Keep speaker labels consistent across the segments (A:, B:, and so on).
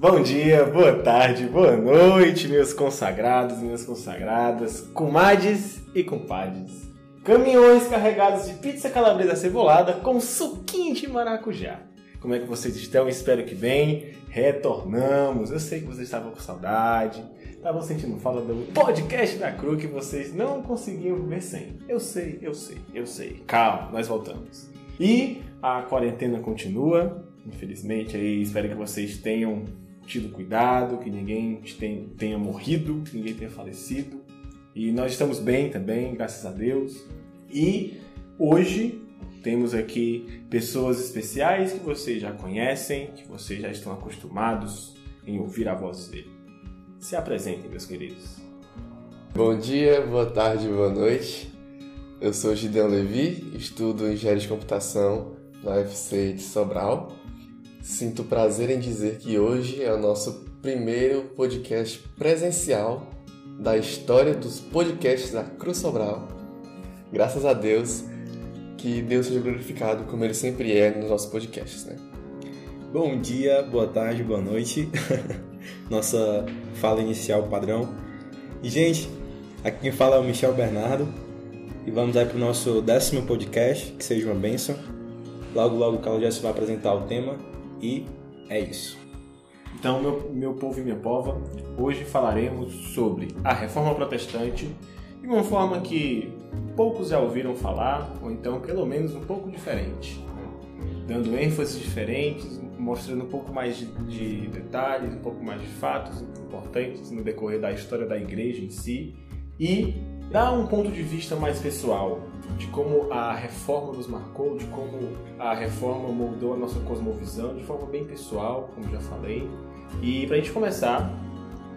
A: Bom dia, boa tarde, boa noite, meus consagrados, minhas consagradas, comadres e compadres. Caminhões carregados de pizza calabresa cebolada com suquinho de maracujá. Como é que vocês estão? Espero que bem. Retornamos. Eu sei que vocês estavam com saudade, estavam sentindo falta do podcast da Cru que vocês não conseguiam viver sem. Eu sei, eu sei, eu sei. Calma, nós voltamos. E a quarentena continua. Infelizmente, aí espero que vocês tenham tido cuidado, que ninguém tenha morrido, que ninguém tenha falecido. E nós estamos bem também, graças a Deus. E hoje temos aqui pessoas especiais que vocês já conhecem, que vocês já estão acostumados em ouvir a voz dele. Se apresentem, meus queridos.
B: Bom dia, boa tarde, boa noite. Eu sou Gideon Levi, estudo Engenharia de Computação na UFC de Sobral. Sinto prazer em dizer que hoje é o nosso primeiro podcast presencial da história dos podcasts da Cruz Sobral. Graças a Deus, que Deus seja glorificado como ele sempre é nos nossos podcasts, né?
C: Bom dia, boa tarde, boa noite. Nossa fala inicial padrão. E gente, aqui quem fala é o Michel Bernardo. E vamos aí para o nosso décimo podcast, que seja uma bênção. Logo, logo o Carlos Jesse vai apresentar o tema e é isso.
A: Então, meu, meu povo e minha pova, hoje falaremos sobre a reforma protestante de uma forma que poucos já ouviram falar, ou então pelo menos um pouco diferente, dando ênfases diferentes, mostrando um pouco mais de, de detalhes, um pouco mais de fatos importantes no decorrer da história da igreja em si e dar um ponto de vista mais pessoal de como a reforma nos marcou, de como a reforma moldou a nossa cosmovisão de forma bem pessoal, como já falei. E para a gente começar,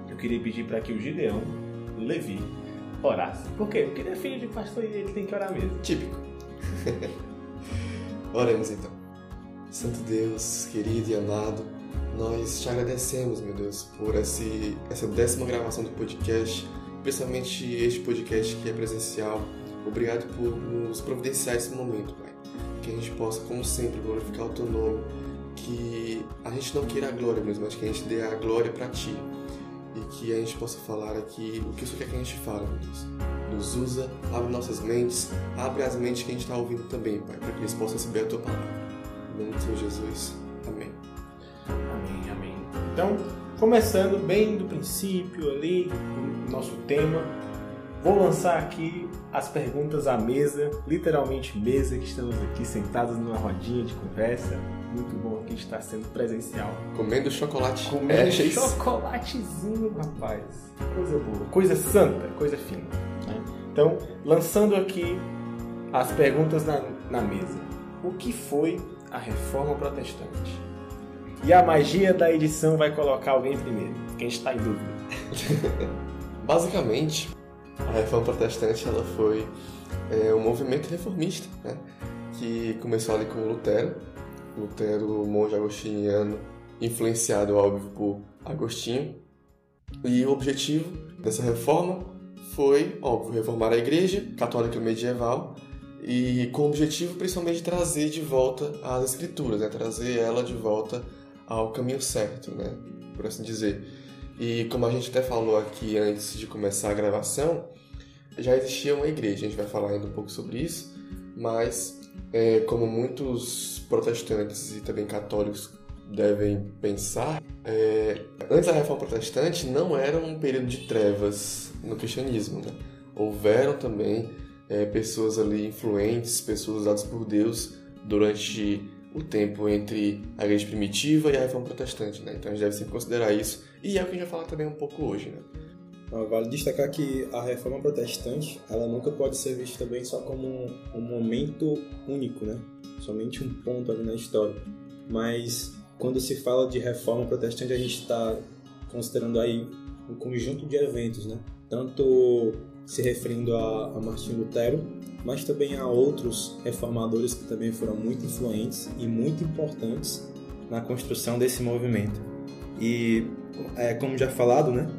A: eu queria pedir para que o Gideão Levi orasse. Por quê? Porque ele é filho de pastor e ele tem que orar mesmo.
B: Típico. Oremos então. Santo Deus, querido e amado, nós te agradecemos, meu Deus, por esse, essa décima gravação do podcast, principalmente este podcast que é presencial. Obrigado por nos providenciar esse momento, Pai. Que a gente possa, como sempre, glorificar o Teu nome. Que a gente não queira a glória mesmo, mas que a gente dê a glória para Ti. E que a gente possa falar aqui o que isso quer que a gente fale, meu Deus. Nos usa, abre nossas mentes, abre as mentes que a gente está ouvindo também, Pai, para que eles possam receber a Tua palavra. Em nome de Senhor Jesus. Amém.
A: Amém, amém. Então, começando bem do princípio ali, nosso tema, vou lançar aqui as perguntas à mesa, literalmente mesa, que estamos aqui sentados numa rodinha de conversa. Muito bom aqui estar sendo presencial.
B: Comendo chocolate.
A: Comendo é, chocolatezinho, rapaz. Coisa boa. Coisa santa, coisa fina. Né? Então, lançando aqui as perguntas na, na mesa. O que foi a reforma protestante? E a magia da edição vai colocar alguém primeiro. Quem está em dúvida?
B: Basicamente, a reforma protestante ela foi é, um movimento reformista, né? que começou ali com Lutero, Lutero, monge agostiniano, influenciado, óbvio, por Agostinho. E o objetivo dessa reforma foi, óbvio, reformar a igreja católica medieval e com o objetivo principalmente de trazer de volta as escrituras, né? trazer ela de volta ao caminho certo, né? por assim dizer. E como a gente até falou aqui antes de começar a gravação, já existia uma igreja, a gente vai falar ainda um pouco sobre isso, mas é, como muitos protestantes e também católicos devem pensar, é, antes da Reforma Protestante não era um período de trevas no cristianismo. Né? Houveram também é, pessoas ali influentes, pessoas usadas por Deus durante o tempo entre a igreja primitiva e a Reforma Protestante. Né? Então a gente deve sempre considerar isso, e é o que a gente vai falar também um pouco hoje. Né?
C: Vale destacar que a reforma protestante, ela nunca pode ser vista também só como um, momento único, né? Somente um ponto ali na história. Mas quando se fala de reforma protestante, a gente está considerando aí um conjunto de eventos, né? Tanto se referindo a, a Martinho Lutero, mas também a outros reformadores que também foram muito influentes e muito importantes na construção desse movimento. E, é, como já falado, né?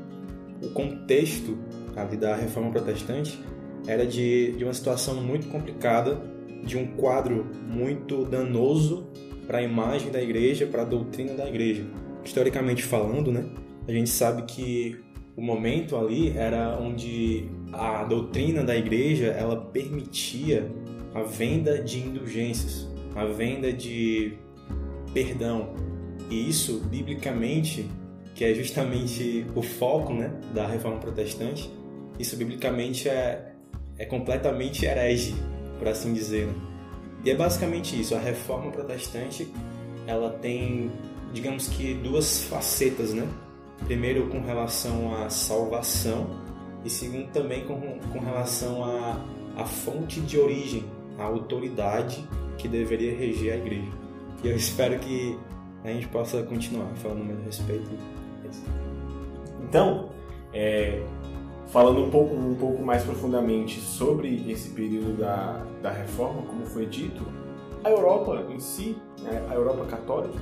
C: o contexto ali da reforma protestante era de, de uma situação muito complicada, de um quadro muito danoso para a imagem da igreja, para a doutrina da igreja. historicamente falando, né, a gente sabe que o momento ali era onde a doutrina da igreja ela permitia a venda de indulgências, a venda de perdão. E isso, biblicamente, que é justamente o foco né, da reforma protestante, isso biblicamente é, é completamente herege, por assim dizer. E é basicamente isso. A reforma protestante ela tem, digamos que, duas facetas, né? Primeiro com relação à salvação e segundo também com, com relação à, à fonte de origem, à autoridade que deveria reger a igreja. E eu espero que a gente possa continuar falando mais a respeito disso.
A: Então, é, falando um pouco, um pouco mais profundamente sobre esse período da, da reforma, como foi dito, a Europa em si, né, a Europa católica,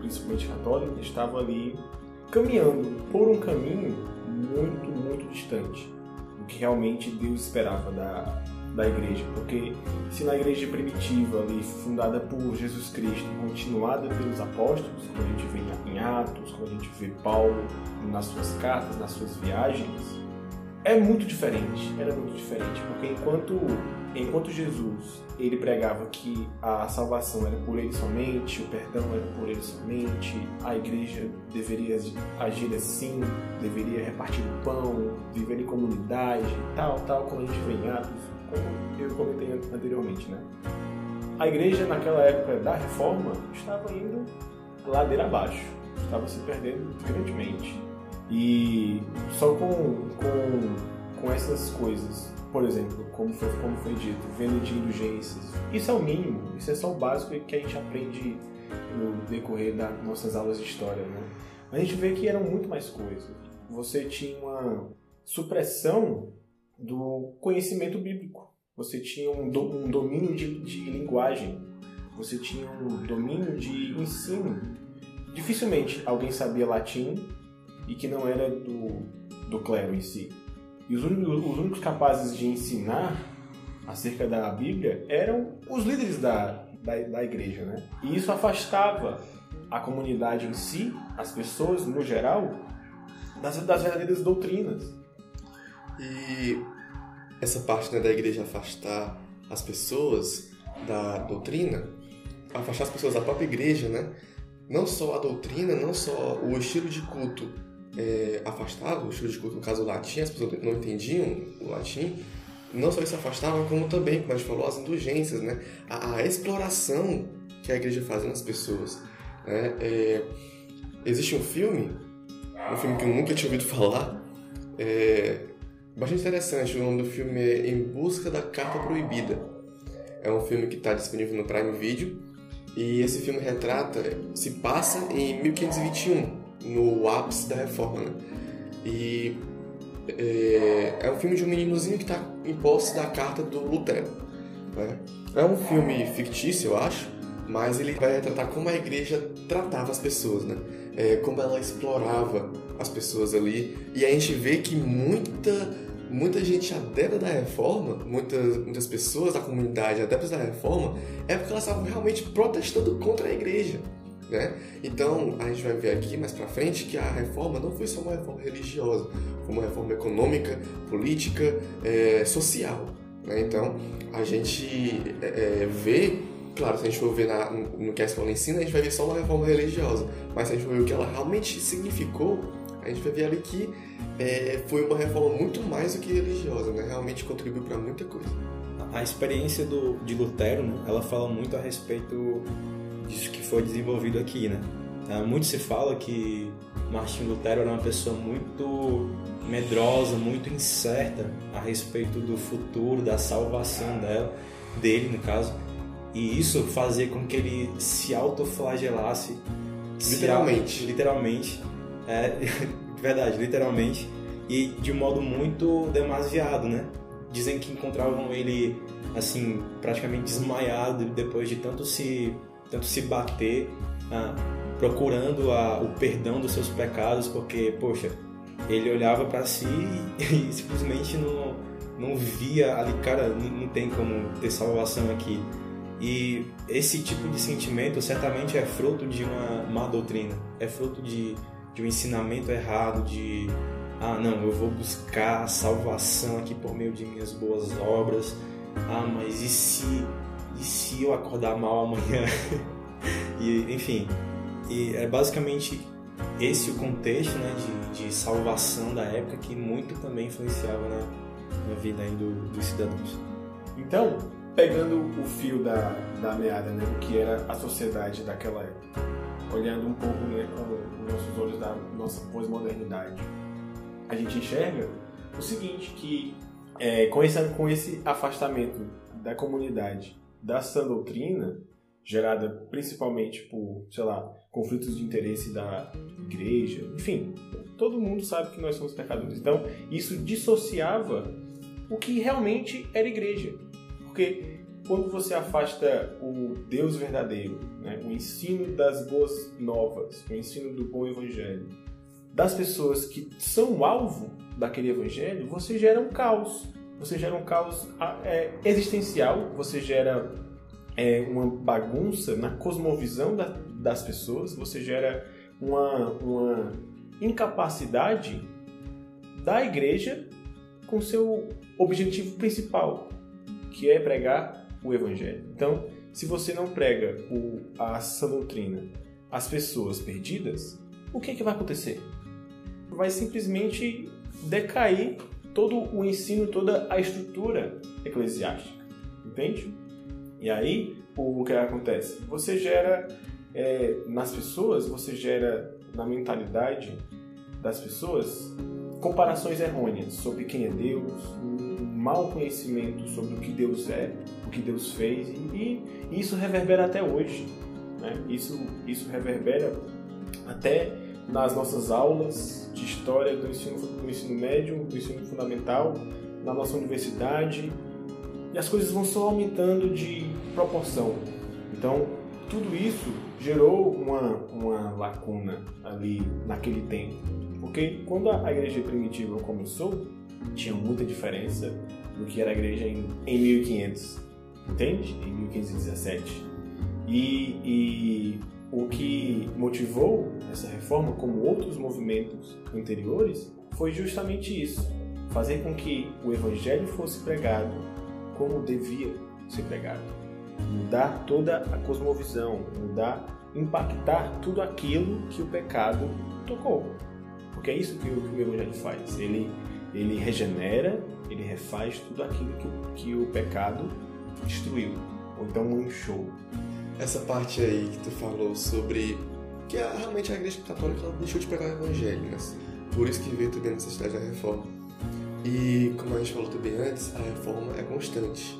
A: principalmente católica, estava ali caminhando por um caminho muito, muito distante do que realmente Deus esperava da, da igreja. Porque se na igreja primitiva, ali, fundada por Jesus Cristo, continuada pelos apóstolos, como a gente vê em Atos, como a gente vê Paulo nas suas cartas, nas suas viagens, é muito diferente. Era muito diferente. Porque enquanto, enquanto Jesus ele pregava que a salvação era por ele somente, o perdão era por ele somente, a igreja deveria agir assim, deveria repartir o pão, viver em comunidade, tal, tal, como a gente vê em Atos, como eu comentei anteriormente, né? A igreja naquela época da reforma estava indo ladeira abaixo, estava se perdendo grandemente. E só com, com, com essas coisas por exemplo, como foi, como foi dito, venda de indulgências. Isso é o mínimo, isso é só o básico que a gente aprende no decorrer das nossas aulas de história, né? A gente vê que eram muito mais coisas. Você tinha uma supressão do conhecimento bíblico. Você tinha um, do, um domínio de, de linguagem. Você tinha um domínio de ensino. Dificilmente alguém sabia latim e que não era do, do clero em si. E os únicos, os únicos capazes de ensinar acerca da Bíblia eram os líderes da, da, da igreja, né? E isso afastava a comunidade em si, as pessoas no geral, das, das verdadeiras doutrinas.
B: E essa parte né, da igreja afastar as pessoas da doutrina, afastar as pessoas da própria igreja, né? Não só a doutrina, não só o estilo de culto, é, afastava o estilo de culto, no caso o latim, as pessoas não entendiam o latim, não só isso afastava, como também, como a gente falou, as indulgências, né? a, a exploração que a igreja fazia nas pessoas. Né? É, existe um filme, um filme que eu nunca tinha ouvido falar, é, bastante interessante, o nome do filme é Em Busca da Carta Proibida. É um filme que está disponível no Prime Video, e esse filme retrata, se passa em 1521, no ápice da reforma. Né? E é, é, um filme de um meninozinho que está em posse da carta do Lutero. Né? É um filme fictício, eu acho, mas ele vai tratar como a igreja tratava as pessoas, né? É, como ela explorava as pessoas ali. E a gente vê que muita, muita gente adepta da reforma, muitas, muitas pessoas da comunidade adeptas da reforma, é porque elas estavam realmente protestando contra a igreja. Né? Então, a gente vai ver aqui mais para frente que a reforma não foi só uma reforma religiosa, foi uma reforma econômica, política, é, social. Né? Então, a gente é, é, vê, claro, se a gente for ver na, no que a escola ensina, a gente vai ver só uma reforma religiosa, mas se a gente for ver o que ela realmente significou, a gente vai ver ali que é, foi uma reforma muito mais do que religiosa, né? realmente contribuiu para muita coisa.
C: A experiência do, de Lutero, né? ela fala muito a respeito disso que foi desenvolvido aqui, né? Ah, muito se fala que Martin Lutero era uma pessoa muito medrosa, muito incerta a respeito do futuro, da salvação dela, dele no caso, e isso fazia com que ele se autoflagelasse.
B: Literalmente,
C: se, literalmente, é, verdade, literalmente, e de um modo muito demasiado, né? Dizem que encontravam ele assim praticamente desmaiado depois de tanto se tanto se bater, ah, procurando a, o perdão dos seus pecados, porque, poxa, ele olhava para si e simplesmente não, não via ali, cara, não tem como ter salvação aqui. E esse tipo de sentimento certamente é fruto de uma má doutrina, é fruto de, de um ensinamento errado, de ah, não, eu vou buscar a salvação aqui por meio de minhas boas obras. Ah, mas e se, e se eu acordar mal amanhã? e, enfim, e é basicamente esse o contexto né, de, de salvação da época que muito também influenciava na, na vida aí do, dos cidadãos.
A: Então, pegando o fio da, da meada, né, que era a sociedade daquela época, olhando um pouco né, com os nossos olhos da nossa pós-modernidade, a gente enxerga o seguinte, que é, com, esse, com esse afastamento da comunidade da sã doutrina, gerada principalmente por, sei lá, conflitos de interesse da igreja, enfim, todo mundo sabe que nós somos pecadores. Então, isso dissociava o que realmente era igreja. Porque quando você afasta o Deus verdadeiro, né, o ensino das boas novas, o ensino do bom evangelho, das pessoas que são alvo daquele evangelho, você gera um caos. Você gera um caos é, existencial, você gera é, uma bagunça na cosmovisão da, das pessoas, você gera uma, uma incapacidade da igreja com seu objetivo principal, que é pregar o evangelho. Então, se você não prega o, a sã doutrina às pessoas perdidas, o que, é que vai acontecer? vai simplesmente decair todo o ensino, toda a estrutura eclesiástica. Entende? E aí, o que acontece? Você gera é, nas pessoas, você gera na mentalidade das pessoas comparações errôneas sobre quem é Deus, um mau conhecimento sobre o que Deus é, o que Deus fez, e, isso reverbera até hoje. Né? Isso, isso reverbera até nas nossas aulas de história do ensino, do ensino médio, do ensino fundamental, na nossa universidade, e as coisas vão só aumentando de proporção. Então, tudo isso gerou uma, uma lacuna ali naquele tempo. Porque quando a igreja primitiva começou, tinha muita diferença do que era a igreja em, em 1500, entende? Em 1517. E, e o que motivou essa reforma, como outros movimentos anteriores, foi justamente isso: fazer com que o evangelho fosse pregado como devia ser pregado. Mudar toda a cosmovisão, mudar, impactar tudo aquilo que o pecado tocou. Porque é isso que o, que o evangelho faz. Ele, ele regenera, ele refaz tudo aquilo que, que o pecado destruiu, ou então manchou
B: essa parte aí que tu falou sobre que a, realmente a igreja católica ela deixou de pregar evangelho, né? Por isso que veio também a necessidade da reforma. E como a gente falou também antes, a reforma é constante.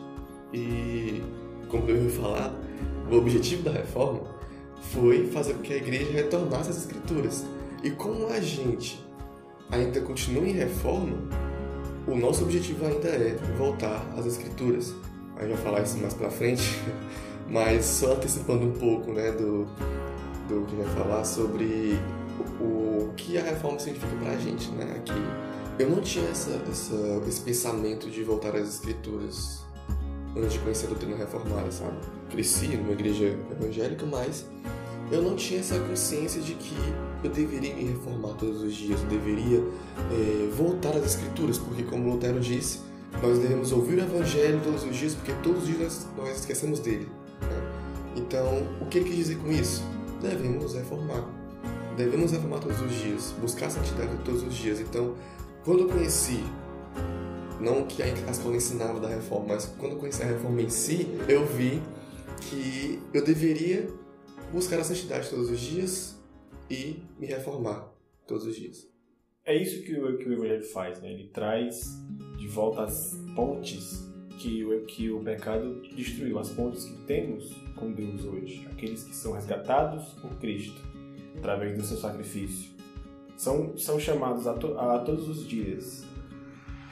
B: E como eu falado, o objetivo da reforma foi fazer com que a igreja retornasse às escrituras. E como a gente ainda continua em reforma, o nosso objetivo ainda é voltar às escrituras. A gente vai falar isso mais pra frente. Mas só antecipando um pouco né, do, do que vai falar sobre o, o que a reforma significa para a gente. Né? Aqui, eu não tinha essa, essa, esse pensamento de voltar às escrituras antes de conhecer a doutrina reformada, sabe? Cresci numa igreja evangélica, mas eu não tinha essa consciência de que eu deveria me reformar todos os dias, eu deveria é, voltar às escrituras, porque como Lutero disse, nós devemos ouvir o evangelho todos os dias, porque todos os dias nós, nós esquecemos dele. Então, o que ele quis dizer com isso? Devemos reformar. Devemos reformar todos os dias, buscar a santidade todos os dias. Então, quando eu conheci, não que a escola ensinava da reforma, mas quando eu conheci a reforma em si, eu vi que eu deveria buscar a santidade todos os dias e me reformar todos os dias.
A: É isso que o, que o Evangelho faz, né? Ele traz de volta as pontes que o, que o pecado destruiu, as pontes que temos com Deus hoje, aqueles que são resgatados por Cristo, através do seu sacrifício, são, são chamados a, to, a todos os dias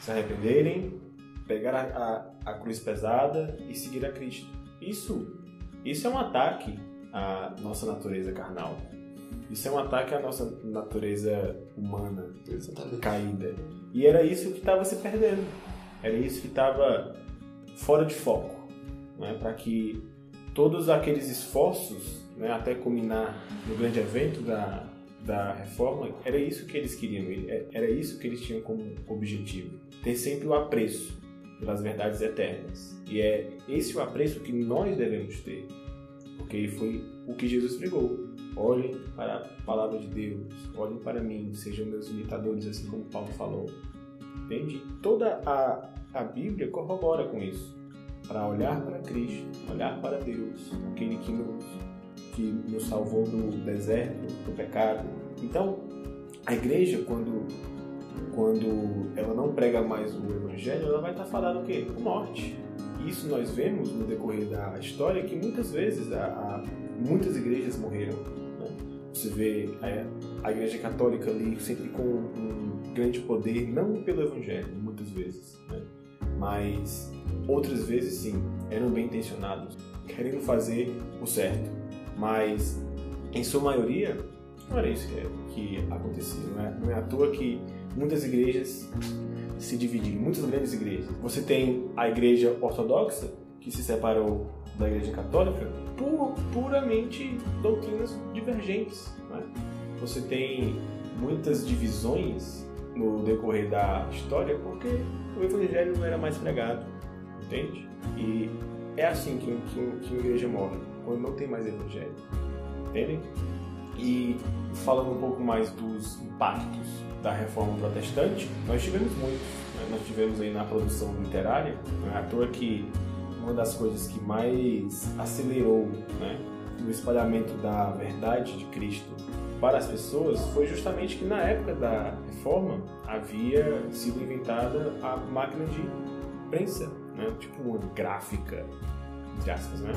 A: se arrependerem, pegar a, a, a, cruz pesada e seguir a Cristo. Isso, isso é um ataque à nossa natureza carnal. Isso é um ataque à nossa natureza humana
B: Exatamente.
A: caída. E era isso que estava se perdendo. Era isso que estava fora de foco, né? para que todos aqueles esforços, né, até culminar no grande evento da, da reforma, era isso que eles queriam, é, era isso que eles tinham como objetivo. Ter sempre o apreço pelas verdades eternas. E é esse o apreço que nós devemos ter, porque foi o que Jesus pregou. Olhem para a palavra de Deus, olhem para mim, sejam meus imitadores, assim como Paulo falou. Entende? Toda a, a Bíblia corrobora com isso. Para olhar para Cristo, olhar para Deus, aquele que nos, que nos salvou do deserto, do pecado. Então, a igreja, quando, quando ela não prega mais o Evangelho, ela vai estar falando o quê? Morte. Isso nós vemos no decorrer da história que muitas vezes a, a muitas igrejas morreram você vê a, a Igreja Católica ali sempre com um grande poder, não pelo Evangelho, muitas vezes, né? Mas outras vezes sim, eram bem intencionados, querendo fazer o certo, mas em sua maioria não era isso que, que acontecia. Não é, não é à toa que muitas igrejas se dividiram, muitas grandes igrejas. Você tem a igreja ortodoxa, que se separou da Igreja Católica por puramente doutrinas divergentes. Né? Você tem muitas divisões no decorrer da história porque o Evangelho não era mais pregado, entende? E é assim que, que, que a igreja morre, quando não tem mais Evangelho, entendem? E falando um pouco mais dos impactos da reforma protestante, nós tivemos muitos. Né? Nós tivemos aí na produção literária, não é à toa que uma das coisas que mais acelerou né, o espalhamento da verdade de Cristo para as pessoas foi justamente que na época da reforma havia sido inventada a máquina de prensa, né, tipo uma gráfica, entre aspas, né?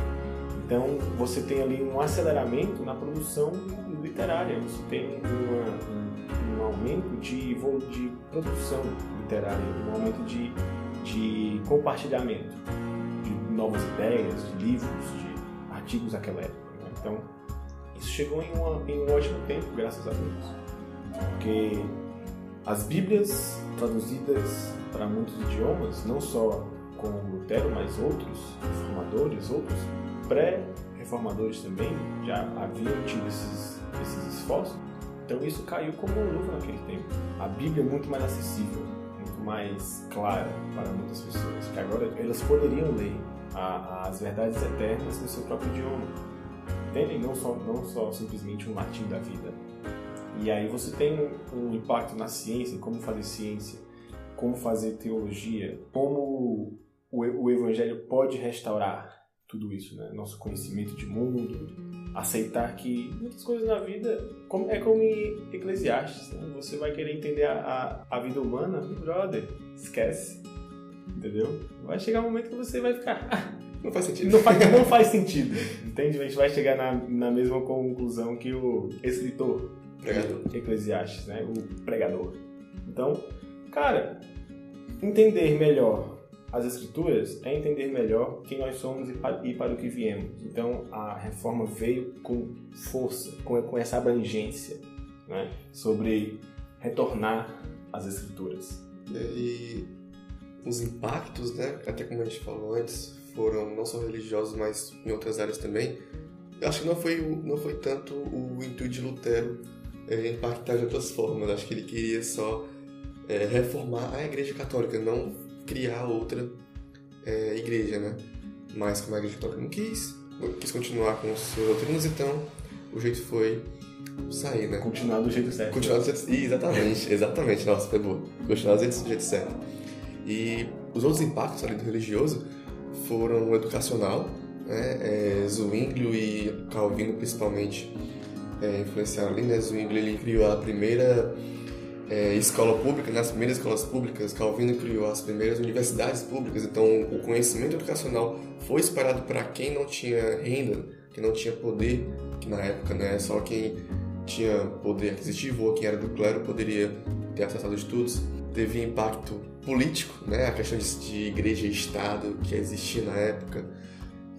A: Então você tem ali um aceleramento na produção literária, você tem uma, um, um, aumento de, de produção literária, um aumento de, de compartilhamento novas ideias, de livros, de artigos naquela época. Né? Então, isso chegou em, uma, em, um ótimo tempo, graças a Deus. Porque as Bíblias traduzidas para muitos idiomas, não só com Lutero, mas outros reformadores, outros pré-reformadores também, já haviam tido esses, esses esforços. Então isso caiu como uma luva naquele tempo. A Bíblia é muito mais acessível, muito mais clara para muitas pessoas, que agora elas poderiam ler a, as verdades eternas no seu próprio idioma. Entendem? Não só, não só simplesmente um latim da vida. E aí você tem um, impacto na ciência, como fazer ciência, como fazer teologia, como o, o evangelho pode restaurar tudo isso, né? Nosso conhecimento de mundo, aceitar que muitas coisas na vida como, é como em Eclesiastes, né? você vai querer entender a, a, a vida humana, brother, esquece entendeu? Vai chegar um momento que você vai ficar.
B: Não faz sentido.
A: Não faz, não faz sentido, entende? A gente vai chegar na, na mesma conclusão que o escritor
B: pregador.
A: Eclesiastes, né? O pregador. Então, cara, entender melhor as escrituras é entender melhor quem nós somos e para, e para o que viemos. Então, a reforma veio com força, com, com essa abrangência, né? Sobre retornar às escrituras.
B: E os impactos, né, até como a gente falou antes, foram não só religiosos, mas em outras áreas também. Eu acho que não foi, não foi tanto o intuito de Lutero é, impactar de outras formas. Acho que ele queria só é, reformar a Igreja Católica, não criar outra é, igreja, né? Mas como a Igreja Católica não quis, quis continuar com os seus doutrinas, então o jeito foi sair, né?
A: Continuar do jeito certo.
B: Continuar do jeito... Exatamente, exatamente. Nossa, foi boa. Continuar do jeito, do jeito certo. E os outros impactos ali do religioso foram o educacional, né? É, Zwinglio e Calvino principalmente é, influenciaram ali, né? Zwinglio ele criou a primeira é, escola pública, nas né? primeiras escolas públicas, Calvino criou as primeiras universidades públicas, então o conhecimento educacional foi espalhado para quem não tinha renda, quem não tinha poder, que na época né, só quem tinha poder aquisitivo ou quem era do clero poderia ter acesso aos estudos. Teve impacto político, né, a questão de, igreja e Estado que existia na época,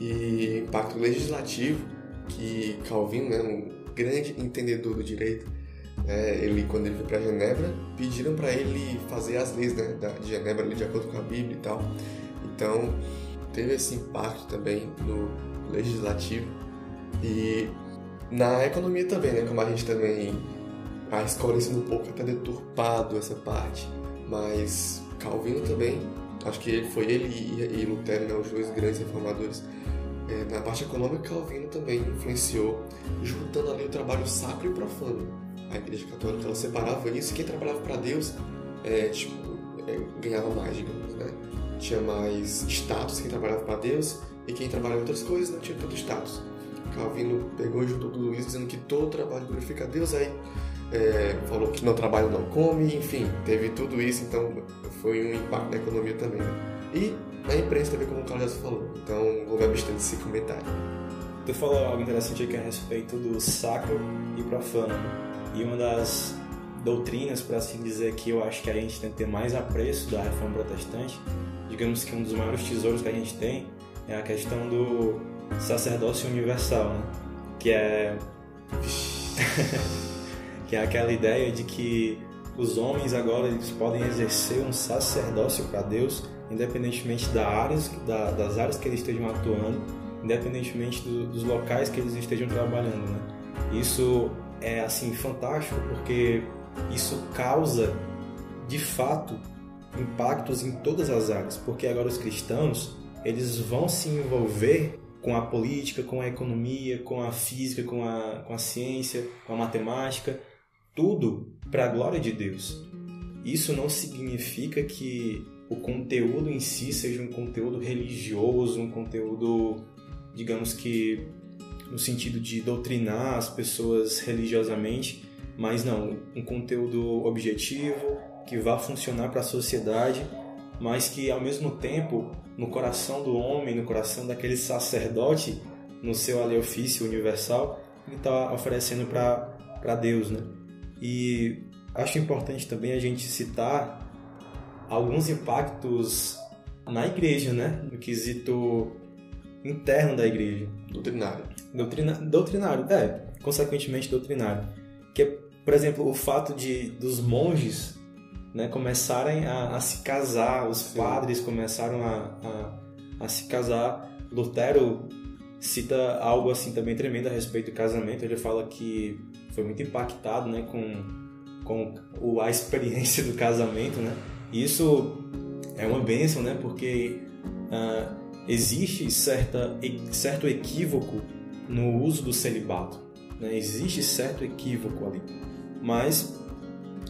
B: e impacto legislativo, que Calvin, né, um grande entendedor do direito, é, ele quando ele foi para Genebra, pediram para ele fazer as leis né, de Genebra de acordo com a Bíblia e tal. Então, teve esse impacto também no legislativo. E na economia também, né? Como a gente também. A escola ensina um pouco até deturpado essa parte. Mas Calvino também, acho que foi ele e, Lutero, né, os dois grandes reformadores. É, na parte econômica, Calvino também influenciou, juntando ali o trabalho sacro e profano. A Igreja Católica ela separava isso, quem trabalhava para Deus é, tipo, é, ganhava mais, digamos, né? Tinha mais status quem trabalhava para Deus e quem trabalhava em outras coisas não tinha tanto status. Calvino pegou e juntou tudo isso, dizendo que todo trabalho glorifica a Deus, aí é, falou que não trabalha não come, enfim, teve tudo isso, então foi um impacto na economia também. Né? E na imprensa também, como o Carlos já falou, então vou me abster desse comentário.
C: Tu falou algo interessante aqui a respeito do sacro e profano, e uma das doutrinas, por assim dizer, que eu acho que a gente tem que ter mais apreço da reforma protestante, digamos que um dos maiores tesouros que a gente tem é a questão do sacerdócio universal, né? que é que é aquela ideia de que os homens agora eles podem exercer um sacerdócio para Deus, independentemente da áreas, da, das áreas que eles estejam atuando, independentemente do, dos locais que eles estejam trabalhando, né? Isso é assim fantástico porque isso causa de fato impactos em todas as áreas, porque agora os cristãos eles vão se envolver com a política, com a economia, com a física, com a, com a ciência, com a matemática, tudo para a glória de Deus. Isso não significa que o conteúdo em si seja um conteúdo religioso, um conteúdo, digamos que no sentido de doutrinar as pessoas religiosamente, mas não, um conteúdo objetivo que vá funcionar para a sociedade, mas que ao mesmo tempo no coração do homem, no coração daquele sacerdote, no seu ali ofício universal, ele está oferecendo para Deus, né? E acho importante também a gente citar alguns impactos na igreja, né? No quesito interno da igreja.
B: Doutrinário.
C: Doutrina, doutrinário, é, consequentemente doutrinário. Que é, por exemplo, o fato de dos monges né, começarem a, a se casar, os Sim. padres começaram a, a, a, se casar. Lutero cita algo assim também tremendo a respeito do casamento. Ele fala que foi muito impactado né, com, com o, a experiência do casamento. Né? E isso é uma bênção, né, porque uh, existe certa, certo equívoco no uso do celibato. Né? Existe certo equívoco ali. Mas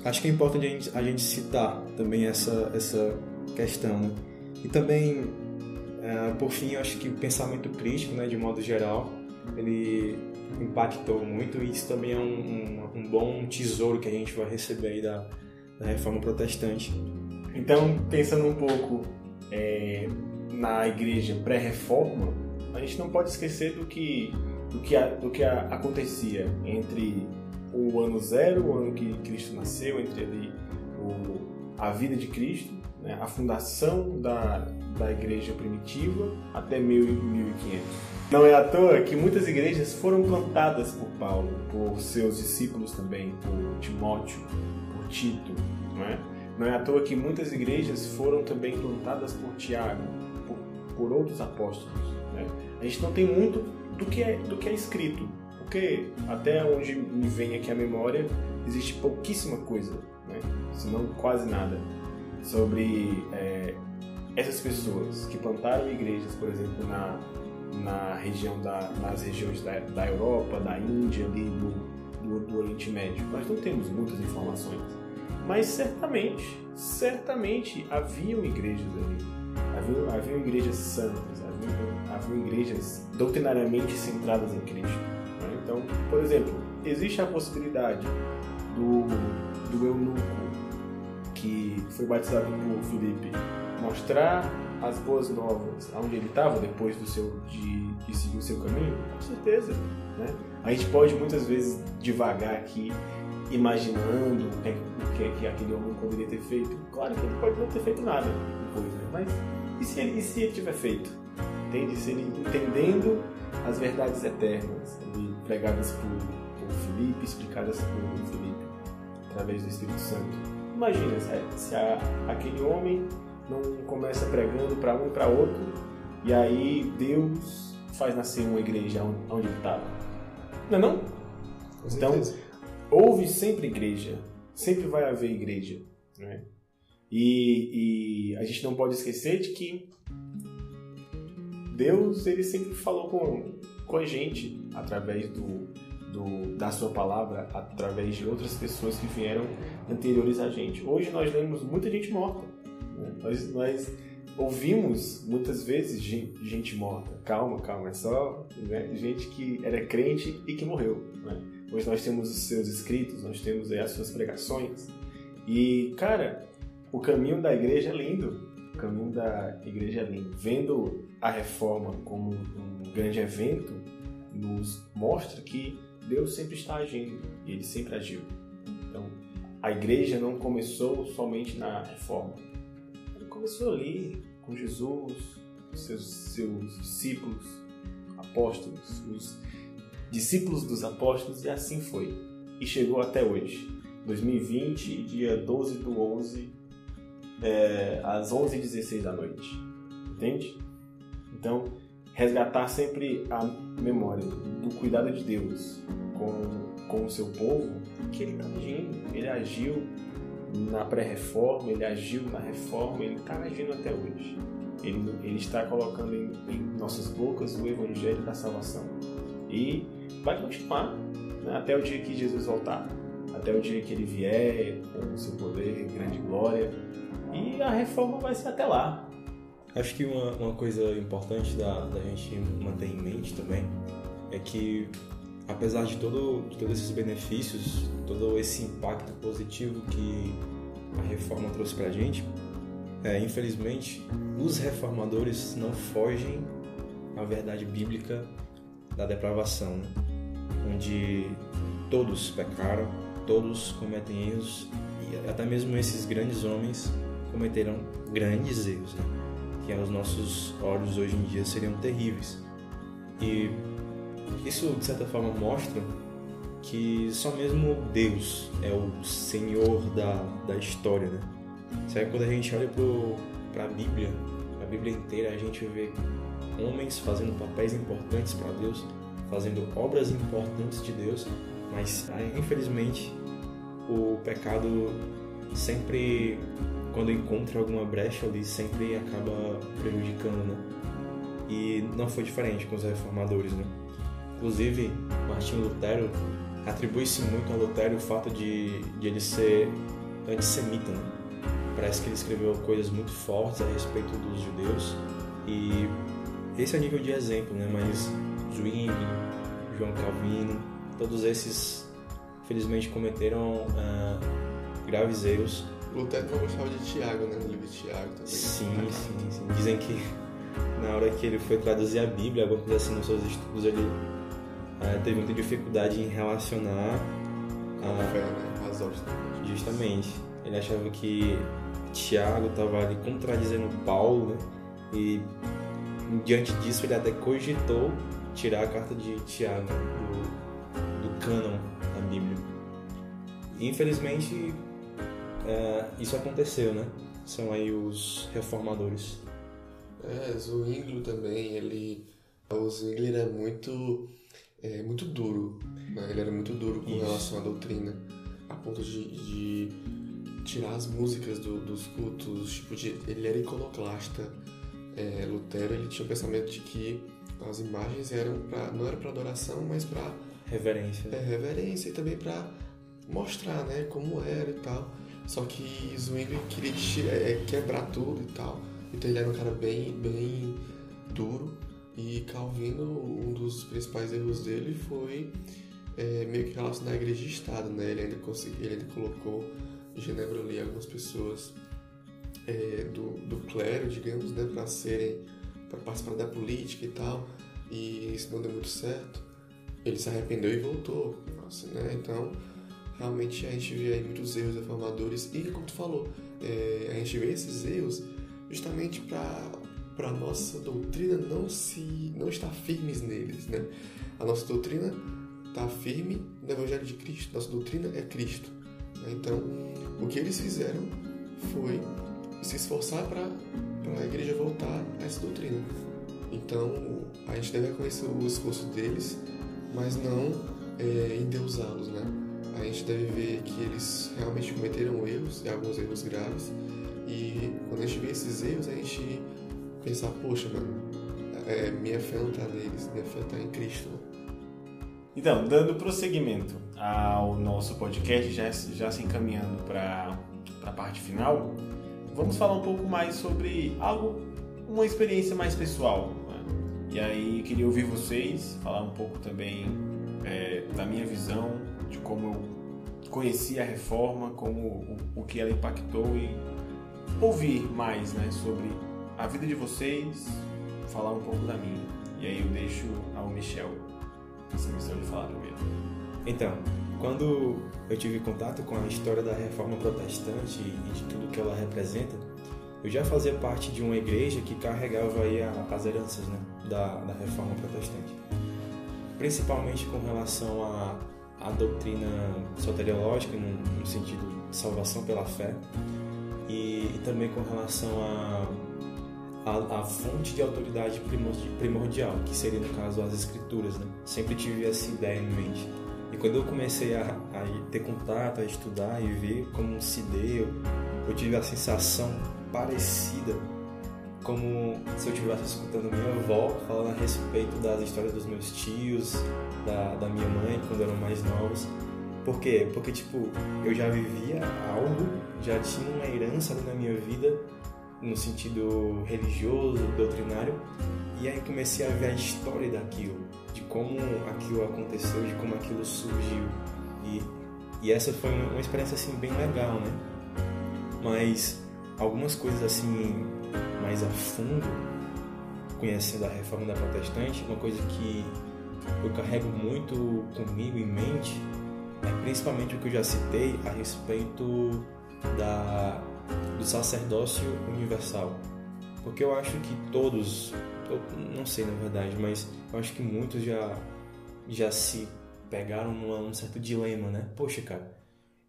C: acho que é importante a gente, a gente citar também essa, essa questão. Né? E também, é, por fim, acho que o pensamento crítico, né, de modo geral, ele impactou muito e isso também é um, um, um bom tesouro que a gente vai receber aí da, da reforma protestante.
A: Então, pensando um pouco é, na igreja pré-reforma, a gente não pode esquecer do que, do que, a, do que a, acontecia entre o ano zero, o ano que Cristo nasceu, entre ali o, a vida de Cristo, né, a fundação da, da igreja primitiva até 1500. Não é à toa que muitas igrejas foram plantadas por Paulo, por seus discípulos também, por Timóteo, por Tito. Não é, não é à toa que muitas igrejas foram também plantadas por Tiago, por, por outros apóstolos. Né? A gente não tem muito do que é, do que é escrito, porque até onde me vem aqui a memória, existe pouquíssima coisa, né? se não quase nada, sobre é, essas pessoas que plantaram igrejas, por exemplo, na, na região da, nas regiões da, da Europa, da Índia, ali do, do, do Oriente Médio. Nós não temos muitas informações. Mas certamente, certamente haviam igrejas ali. Haviam, igrejas santas, haviam, igrejas doutrinariamente centradas em Cristo. Então, por exemplo, existe a possibilidade do, do eunuco que foi batizado por Felipe mostrar as boas novas aonde ele estava depois do seu de, de, seguir o seu caminho? Com certeza, né? A gente pode muitas vezes devagar aqui imaginando o que, que, é que aquele homem poderia ter feito. Claro que ele pode não ter feito nada depois, né? mas e se ele, e se ele tiver feito? Entende? Se ele entendendo as verdades eternas, pregadas por, por Felipe, explicadas por Felipe, através do Espírito Santo. Imagina se, a, aquele homem não começa pregando para um e para outro, e aí Deus faz nascer uma igreja onde ele estava? Não é não? Então, houve sempre igreja, sempre vai haver igreja, né? E, e a gente não pode esquecer de que Deus ele sempre falou com, com a gente através do, do, da sua palavra, através de outras pessoas que vieram anteriores a gente. Hoje nós lemos muita gente morta. Nós, nós ouvimos muitas vezes gen- gente morta. Calma, calma, é só né, gente que era crente e que morreu. Né? Hoje nós temos os seus escritos, nós temos as suas pregações. E, cara, o caminho da igreja é lindo. O caminho da igreja é lindo. Vendo a reforma como um grande evento, nos mostra que Deus sempre está agindo e ele sempre agiu. Então, a igreja não começou somente na reforma. Começou ali com Jesus, seus, seus discípulos, apóstolos, os discípulos dos apóstolos, e assim foi. E chegou até hoje. 2020, dia 12 do 11, é, às 11h16 da noite. Entende? Então, resgatar sempre a memória do cuidado de Deus com, com o seu povo, que ele está agindo. Ele agiu na pré-reforma, ele agiu na reforma, ele está agindo até hoje. Ele, ele está colocando em, em nossas bocas o evangelho da salvação. E vai continuar né, até o dia que Jesus voltar, até o dia que ele vier com o seu poder, grande glória. E a reforma vai ser até lá.
C: Acho que uma, uma coisa importante da, da gente manter em mente também é que, apesar de, todo, de todos esses benefícios, todo esse impacto positivo que a reforma trouxe pra gente, é, infelizmente, os reformadores não fogem à verdade bíblica da depravação, né? onde todos pecaram, todos cometem erros e até mesmo esses grandes homens cometeram grandes erros, né? que aos nossos olhos hoje em dia seriam terríveis. E isso de certa forma mostra que só mesmo Deus é o Senhor da, da história, né? Sabe quando a gente olha para a Bíblia, a Bíblia inteira, a gente vê homens fazendo papéis importantes para Deus, fazendo obras importantes de Deus, mas ah, infelizmente o pecado sempre quando encontra alguma brecha ali sempre acaba prejudicando, né? E não foi diferente com os reformadores, né? Inclusive, Martinho Lutero atribui-se muito a Lutero o fato de, de ele ser antissemita, né? Parece que ele escreveu coisas muito fortes a respeito dos judeus e esse é nível de exemplo, né? Mas Zwingli, João Calvino, todos esses, felizmente, cometeram ah, graves erros
B: Lutero não gostava de Tiago, né? No livro de Tiago também.
C: Sim, sim, sim. Dizem que na hora que ele foi traduzir a Bíblia, alguma coisa assim nos seus estudos, ele eh, teve muita dificuldade em relacionar
B: a né? As obras.
C: justamente. Ele achava que Tiago estava ali contradizendo Paulo, né? E diante disso ele até cogitou tirar a carta de Tiago do, do cânon da Bíblia. E, infelizmente eh, isso aconteceu, né? São aí os reformadores.
B: É, Zwingli também, ele... O Zwingli era muito... É, muito duro, né? Ele era muito duro com
C: Isso.
B: relação à doutrina. A ponto de, de tirar as músicas do- dos cultos, tipo de... Ele era iconoclasta. É, Lutero, ele tinha o pensamento de que as imagens eram pra, não era para adoração, mas para
C: Reverência.
B: é, reverência e também para mostrar, né, como era e tal. Só que Zwingli queria é, quebrar tudo e tal. Então ele era um cara bem, bem duro. E Calvino, um dos principais erros dele foi é, meio que relacionar a igreja e Estado, né? Ele ainda, consegui, ele ainda colocou em Genebra ali algumas pessoas é, do, do clero, digamos, né, para serem, para participar da política e tal. E isso não deu muito certo. Ele se arrependeu e voltou. Nossa, né? Então, realmente a gente vê aí muitos erros reformadores e, como tu falou, é, a gente vê esses erros justamente para para nossa doutrina não se não estar firmes neles, né? A nossa doutrina está firme no Evangelho de Cristo. Nossa doutrina é Cristo. né? Então, o que eles fizeram foi se esforçar para a igreja voltar a essa doutrina. Então a gente deve reconhecer o esforço deles, mas não é, endeusá-los, né? A gente deve ver que eles realmente cometeram erros, e alguns erros graves, e quando a gente vê esses erros, a gente pensar, poxa, mano, é, minha fé não está neles, minha fé está em Cristo.
A: Então, dando prosseguimento ao nosso podcast, já, já se encaminhando para a parte final, vamos falar um pouco mais sobre algo, uma experiência mais pessoal. Né? E aí, queria ouvir vocês, falar um pouco também é, da minha visão, de como eu conheci a reforma, como o, o que ela impactou e ouvir mais né, sobre a vida de vocês, falar um pouco da minha. E aí eu deixo ao Michel essa missão de falar primeiro.
C: Então, quando eu tive contato com a história da reforma protestante e de tudo que ela representa, eu já fazia parte de uma igreja que carregava aí as heranças né, da, da reforma protestante. Principalmente com relação à, à doutrina soteriológica, no, no sentido de salvação pela fé, e, e também com relação a a, a, fonte de autoridade primordial, que seria no caso as escrituras. Né? Sempre tive essa ideia em mente. E quando eu comecei a, a ter contato, a estudar e ver como se deu, eu tive a sensação parecida como se eu estivesse escutando minha avó falando a respeito das histórias dos meus tios, da, da minha mãe quando eram mais novos. Por quê? Porque, tipo, eu já vivia algo, já tinha uma herança na minha vida no sentido religioso, doutrinário, e aí comecei a ver a história daquilo, de como aquilo aconteceu, de como aquilo surgiu. E, e essa foi uma experiência assim bem legal, né? Mas algumas coisas assim mais a fundo, conhecendo a reforma da protestante, uma coisa que eu carrego muito comigo em mente é principalmente o que eu já citei a respeito da do sacerdócio universal. Porque eu acho que todos, eu não sei na verdade, mas eu acho que muitos já, já se pegaram num, certo dilema, né? Poxa, cara,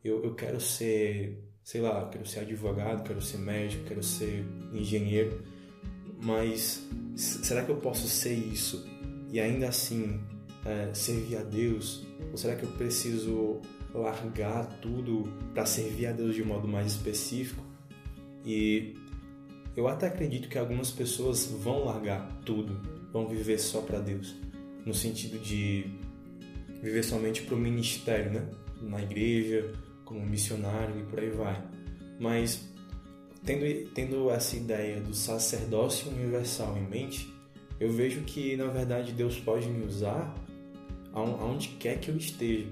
C: eu, eu quero ser, sei lá, quero ser advogado, quero ser médico, quero ser engenheiro, mas será que eu posso ser isso e ainda assim é, servir a Deus? Ou será que eu preciso largar tudo para servir a Deus de um modo mais específico? E eu até acredito que algumas pessoas vão largar tudo, vão viver só para Deus, no sentido de viver somente para o ministério, né? Na igreja, como missionário e por aí vai. Mas tendo, tendo essa ideia do sacerdócio universal em mente, eu vejo que na verdade Deus pode me usar aonde quer que eu esteja.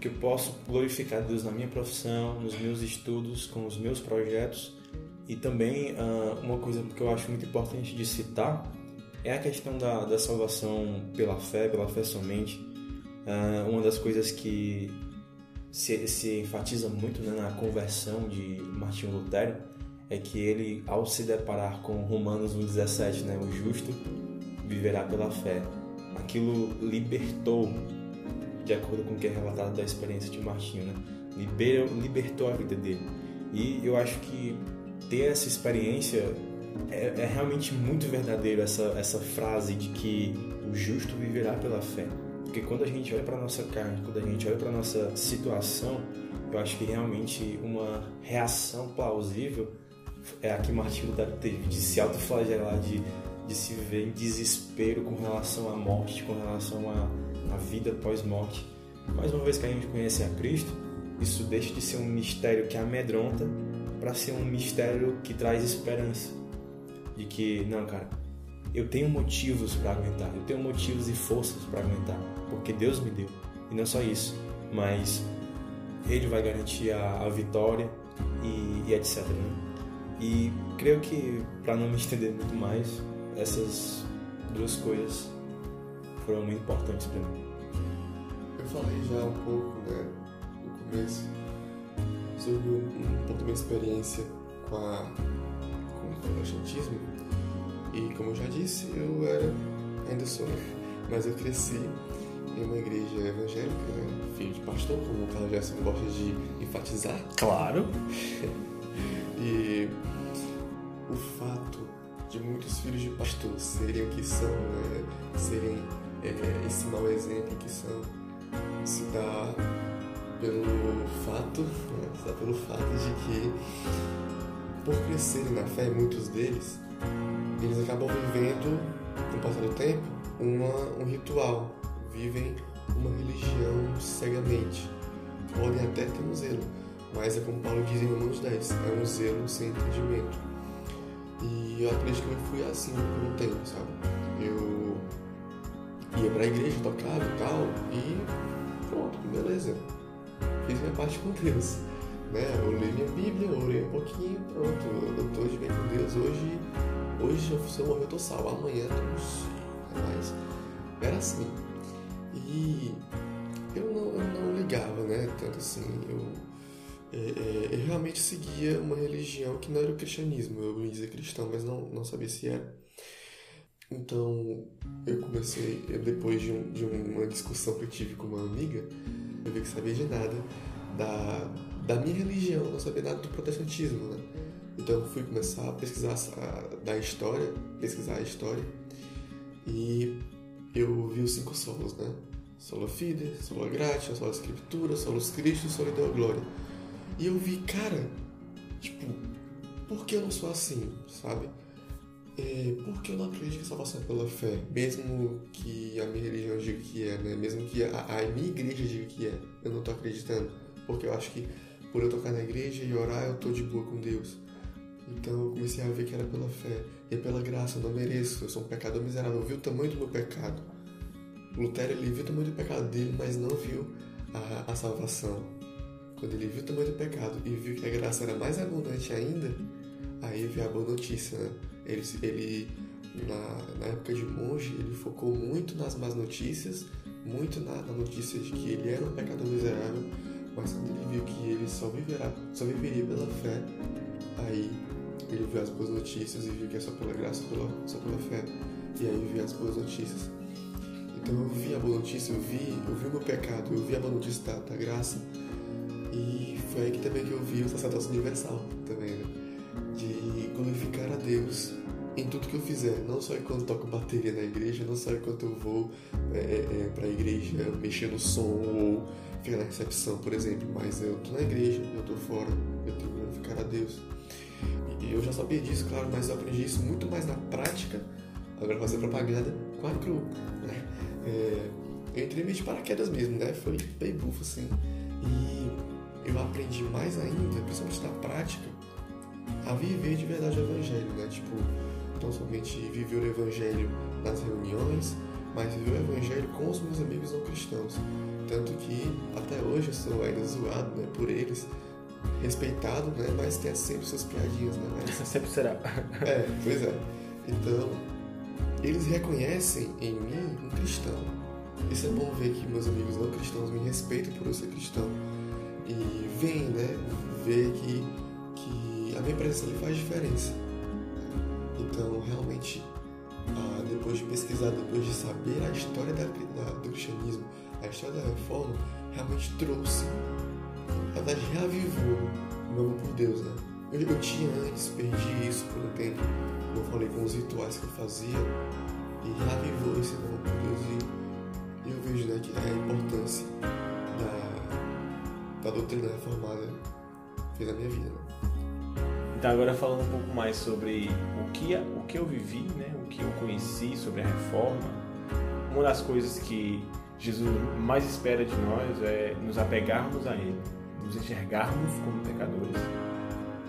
C: Que eu posso glorificar Deus na minha profissão, nos meus estudos, com os meus projetos e também uh, uma coisa que eu acho muito importante de citar é a questão da, da salvação pela fé, pela fé somente. Uh, uma das coisas que se, se enfatiza muito né, na conversão de Martinho Lutero é que ele, ao se deparar com Romanos 1,17, né, o justo viverá pela fé, aquilo libertou, de acordo com o que é relatado da experiência de Martinho, né, libertou a vida dele. E eu acho que ter essa experiência é, é, realmente muito verdadeiro essa, essa frase de que o justo viverá pela fé. Porque quando a gente olha para nossa carne, quando a gente olha para nossa situação, eu acho que realmente uma reação plausível é a que Martinho Lutero teve, de se autoflagelar, de, de se ver em desespero com relação à morte, com relação à, à vida pós-morte. Mais uma vez que a gente conhece a Cristo, isso deixa de ser um mistério que amedronta para ser um mistério que traz esperança. De que, não, cara, eu tenho motivos para aguentar, eu tenho motivos e forças para aguentar, porque Deus me deu. E não só isso, mas Ele vai garantir a, a vitória e, e etc. Né? E creio que, para não me estender muito mais, essas duas coisas foram muito importantes para mim.
B: Eu falei já um pouco né, no começo sobre um pouco da minha experiência com, a, com o protestantismo. E como eu já disse, eu era, ainda sou, mas eu cresci em uma igreja evangélica, né? filho de pastor, como o Carlos Gerson gosta de enfatizar.
A: Claro!
B: e o fato de muitos filhos de pastor serem o que são, né? serem é, esse mau exemplo que são, se dá pelo fato, né? pelo fato de que, por crescerem na fé, muitos deles, eles acabam vivendo, com o passar do tempo, uma, um ritual, vivem uma religião cegamente. Podem até ter um zelo, mas é como Paulo diz em Romanos 10, é um zelo sem entendimento. E eu acredito que eu fui assim por um tempo, sabe? Eu ia pra igreja, tocava e tal, e pronto, beleza. Fiz minha parte com Deus. Né? Eu li minha Bíblia, orei um pouquinho, pronto, eu tô de bem com Deus. Hoje, hoje se eu morrer eu tô salvo, amanhã eu não sei. Mas era assim. E eu não, eu não ligava, né? Tanto assim, eu, é, é, eu realmente seguia uma religião que não era o cristianismo. Eu me dizia cristão, mas não, não sabia se era. Então, eu comecei, depois de, um, de uma discussão que eu tive com uma amiga, eu vi que sabia de nada da, da minha religião, não sabia nada do protestantismo, né? Então, eu fui começar a pesquisar a, da história, pesquisar a história, e eu vi os cinco solos, né? Solo Fide, Solo Gratia, Solo Escritura, Solo Cristo, Solo Deo Glória. E eu vi, cara, tipo, por que eu não sou assim, sabe? É, por que eu não acredito que salvação é pela fé? Mesmo que a minha religião diga que é, né? Mesmo que a, a minha igreja diga que é, eu não tô acreditando. Porque eu acho que por eu tocar na igreja e orar, eu tô de boa com Deus. Então eu comecei a ver que era pela fé. E é pela graça, eu não mereço, eu sou um pecador miserável. Eu vi o tamanho do meu pecado. Lutero ele viu o tamanho do pecado dele, mas não viu a, a salvação. Quando ele viu o tamanho do pecado e viu que a graça era mais abundante ainda, aí veio a boa notícia, né? Ele, ele na, na, época de monge, ele focou muito nas más notícias, muito na, na, notícia de que ele era um pecador miserável, mas quando ele viu que ele só, viverá, só viveria pela fé, aí ele viu as boas notícias e viu que é só pela graça, pela, só pela fé. E aí viu as boas notícias. Então eu vi a boa notícia, eu vi, eu vi o meu pecado, eu vi a boa notícia da, da graça. E foi aí que também que eu vi o sacerdócio universal também, né? De glorificar a Deus em tudo que eu fizer, não só enquanto toco bateria na igreja, não só enquanto eu vou é, é, é pra igreja mexer no som ou ficar na recepção, por exemplo, mas eu tô na igreja, eu tô fora, eu tenho que glorificar a Deus. E eu já sabia disso, claro, mas eu aprendi isso muito mais na prática, agora fazer propaganda com a CRU, né? É, eu entrei meio de paraquedas mesmo, né? Foi bem bufo, assim. E eu aprendi mais ainda, principalmente na prática, a viver de verdade o evangelho, né? Tipo, não somente viver o evangelho nas reuniões, mas viver o evangelho com os meus amigos não cristãos. Tanto que até hoje eu sou ainda zoado né, por eles, respeitado, né? Mas tem sempre suas piadinhas, né? Mas...
A: sempre será.
B: é, pois é. Então, eles reconhecem em mim um cristão. Isso é bom ver que meus amigos não cristãos me respeitam por eu ser cristão. E veem, né? Ver que, que a minha presença faz diferença. Então, realmente, ah, depois de pesquisar, depois de saber a história da, da, do cristianismo, a história da reforma, realmente trouxe, na verdade, reavivou o amor por Deus, né? Eu, eu tinha antes, perdi isso por um tempo, eu falei com os rituais que eu fazia, e reavivou esse amor por Deus, e, e eu vejo né, que a importância da, da doutrina reformada fez a minha vida, né?
A: Então agora falando um pouco mais sobre o que, o que eu vivi, né? o que eu conheci sobre a reforma, uma das coisas que Jesus mais espera de nós é nos apegarmos a Ele, nos enxergarmos como pecadores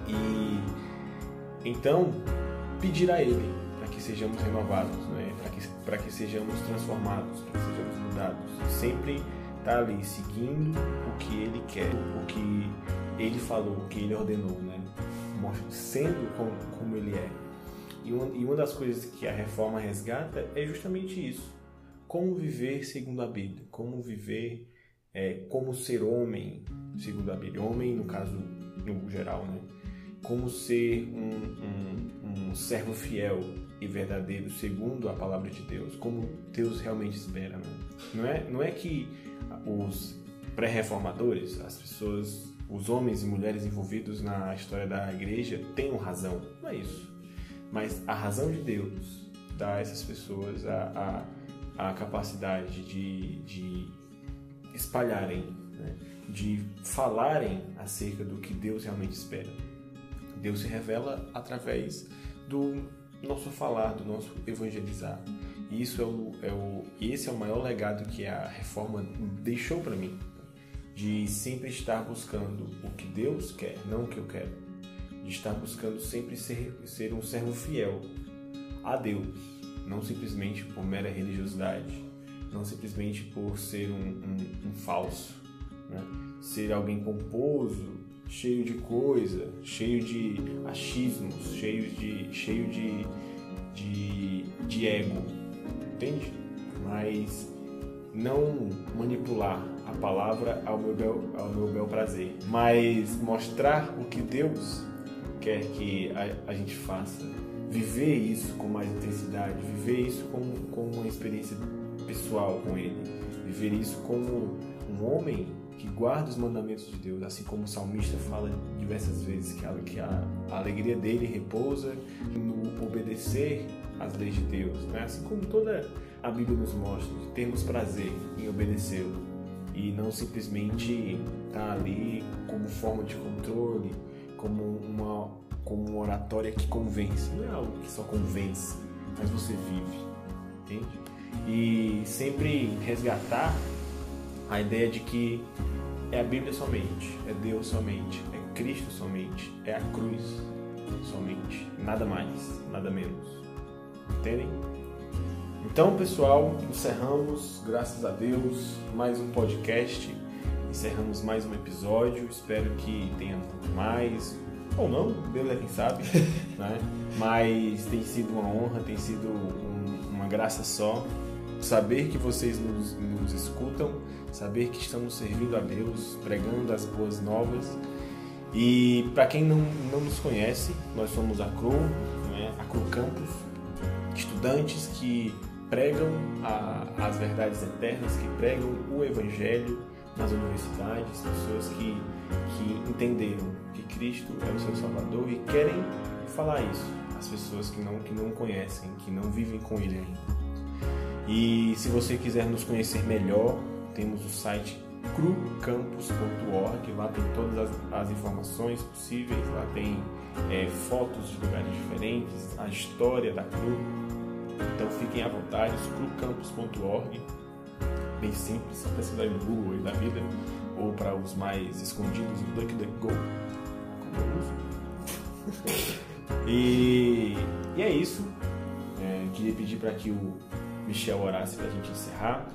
A: e então pedir a Ele para que sejamos renovados, né? para que, para que sejamos transformados, para que sejamos mudados. Sempre estar tá ali seguindo o que Ele quer, o que Ele falou, o que Ele ordenou, né? Sendo como, como Ele é. E uma, e uma das coisas que a reforma resgata é justamente isso. Como viver segundo a Bíblia, como viver, é, como ser homem segundo a Bíblia. Homem, no caso, no geral, né? como ser um, um, um, servo fiel e verdadeiro segundo a palavra de Deus, como Deus realmente espera. Né? Não, é, não é que os pré-reformadores, as pessoas, os homens e mulheres envolvidos na história da igreja tenham razão, não é isso. Mas a razão de Deus dá a essas pessoas a, a, a capacidade de, de espalharem, né? de falarem acerca do que Deus realmente espera. Deus se revela através do nosso falar, do nosso evangelizar. E isso é o, é o, esse é o maior legado que a reforma deixou para mim, de sempre estar buscando o que Deus quer, não o que eu quero, de estar buscando sempre ser, ser um servo fiel a Deus, não simplesmente por mera religiosidade, não simplesmente por ser um, um, um falso, né? ser alguém pomposo, cheio de coisa, cheio de achismos, cheio de, cheio de, de, de ego, entende? Mas não manipular a palavra ao meu, bel, ao meu bel prazer, mas mostrar o que Deus quer que a, a gente faça, viver isso com mais intensidade, viver isso com, com uma experiência pessoal com Ele, viver isso como um homem que guarda os mandamentos de Deus, assim como o salmista fala diversas vezes que a, que a, a alegria dele repousa no obedecer às leis de Deus, né? assim como toda a Bíblia nos mostra, temos prazer em obedecê-lo e não simplesmente estar tá ali como forma de controle, como uma, como uma oratória que convence, não é algo que só convence, mas você vive, entende? E sempre resgatar a ideia de que é a Bíblia somente, é Deus somente, é Cristo somente, é a cruz somente, nada mais, nada menos. Entendem? Então, pessoal, encerramos, graças a Deus, mais um podcast. Encerramos mais um episódio. Espero que tenha mais, ou não, Deus é quem sabe, né? Mas tem sido uma honra, tem sido um, uma graça só saber que vocês nos, nos escutam, saber que estamos servindo a Deus, pregando as boas novas. E para quem não, não nos conhece, nós somos a CRU, né? a CRU Campus, estudantes que pregam a, as verdades eternas, que pregam o Evangelho nas universidades, pessoas que, que entenderam que Cristo é o seu Salvador e querem falar isso às pessoas que não, que não conhecem, que não vivem com Ele ainda. E se você quiser nos conhecer melhor, temos o site crucampus.org, lá tem todas as, as, informações possíveis, lá tem é, fotos de lugares diferentes, a história da CRU. Então fiquem à vontade, crucampus.org, bem simples, só pesquisar no Google aí da vida, ou para os mais escondidos, o DuckDuckGo. e, e é isso. É, queria pedir para que o Michel orasse para a gente encerrar.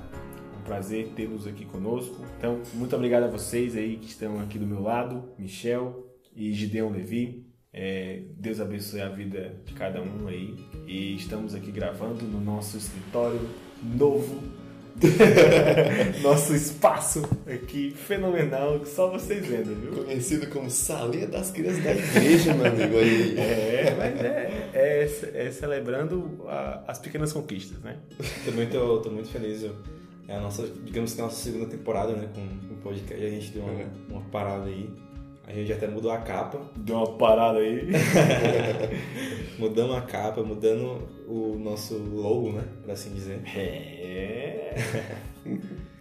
A: Um prazer tê-los aqui conosco. Então, muito obrigado a vocês aí que estão aqui do meu lado, Michel e Gideon Levi. É, Deus abençoe a vida de cada um aí. E estamos aqui gravando no nosso escritório novo Nosso espaço aqui fenomenal, que só vocês vendo, viu?
B: Conhecido como Salinha das Crianças da Igreja, meu amigo. Aí.
A: É, mas é, é, é celebrando a, as pequenas conquistas, né?
C: Também tô, tô muito feliz. É a nossa, digamos que é a nossa segunda temporada, né? Com o podcast. A gente deu uma, uhum. uma parada aí. A gente até mudou a capa.
A: Deu uma parada aí.
C: Mudamos a capa, mudando o nosso logo, né? Por assim dizer.
A: É.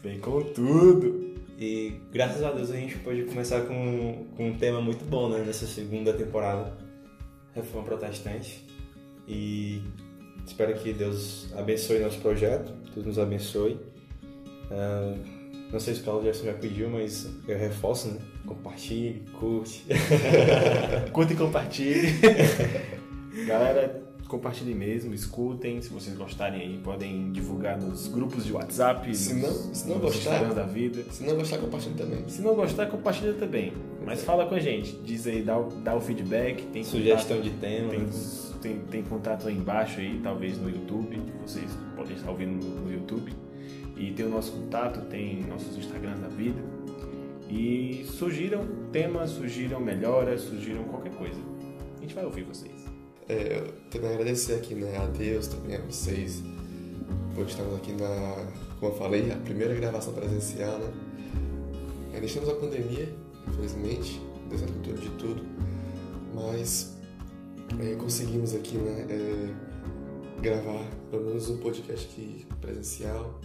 A: Vem com tudo.
C: E graças a Deus a gente pode começar com, com um tema muito bom, né? Nessa segunda temporada. Reforma Protestante. E espero que Deus abençoe nosso projeto. Deus nos abençoe. Uh, não sei se o Paulo Gerson já pediu, mas eu reforço, né? Compartilhe, curte.
A: Curte e compartilhe. Galera, compartilhem mesmo, escutem. Se vocês gostarem aí, podem divulgar nos grupos de WhatsApp,
B: se não, se não gostar,
A: da vida.
B: Se não gostar, compartilhe também.
A: Se não gostar, compartilha também. Mas fala com a gente, diz aí, dá o, dá o feedback. Tem
C: Sugestão contato, de tema.
A: Tem, tem, tem contato aí embaixo aí, talvez no YouTube. Vocês podem estar ouvindo no, no YouTube. E tem o nosso contato, tem nossos Instagrams da vida. E surgiram temas, surgiram melhoras, surgiram qualquer coisa. A gente vai ouvir vocês.
B: É, eu também agradecer aqui né, a Deus, também a vocês, por estarmos aqui na, como eu falei, a primeira gravação presencial, né? Ainda estamos na pandemia, infelizmente, Deus é de tudo, mas é, conseguimos aqui, né, é, gravar pelo menos um podcast aqui presencial.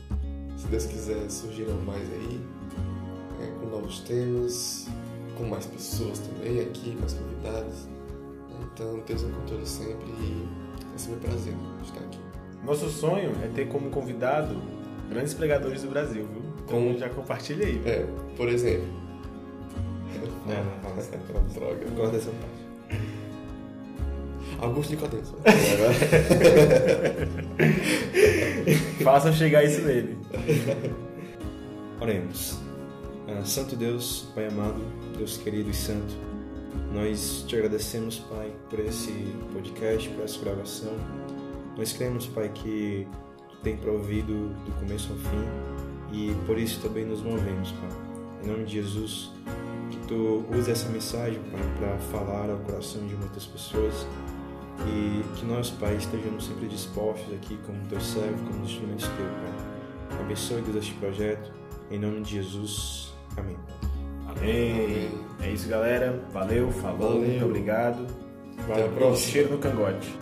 B: Se Deus quiser, surgirão mais aí, novos temas, com mais pessoas também aqui, mais convidados. Então, Deus é o controle sempre e é sempre um prazer estar aqui.
A: Nosso sonho é ter como convidado grandes pregadores do Brasil, viu? Então
B: Como-
A: já compartilha aí.
B: É, por exemplo.
C: Não, não, assim.
B: Droga.
C: Eu gosto dessa parte.
B: Augusto Nicodemus.
A: Façam chegar isso nele.
C: Oremos. Ah, Santo Deus, Pai amado, Deus querido e santo, nós te agradecemos, Pai, por esse podcast, por essa gravação. Nós cremos, Pai, que tu tem provido do começo ao fim e por isso também nos movemos, Pai. Em nome de Jesus, que tu use essa mensagem, Pai, para falar ao coração de muitas pessoas e que nós, Pai, estejamos sempre dispostos aqui como teus servos, como instrumentos teus, Pai. Abençoe, Deus, este projeto. Em nome de Jesus. Amém.
A: Amém. É isso, galera. Valeu, falou,
B: Valeu.
A: muito obrigado.
B: Até a próxima.
A: Cheiro no cangote.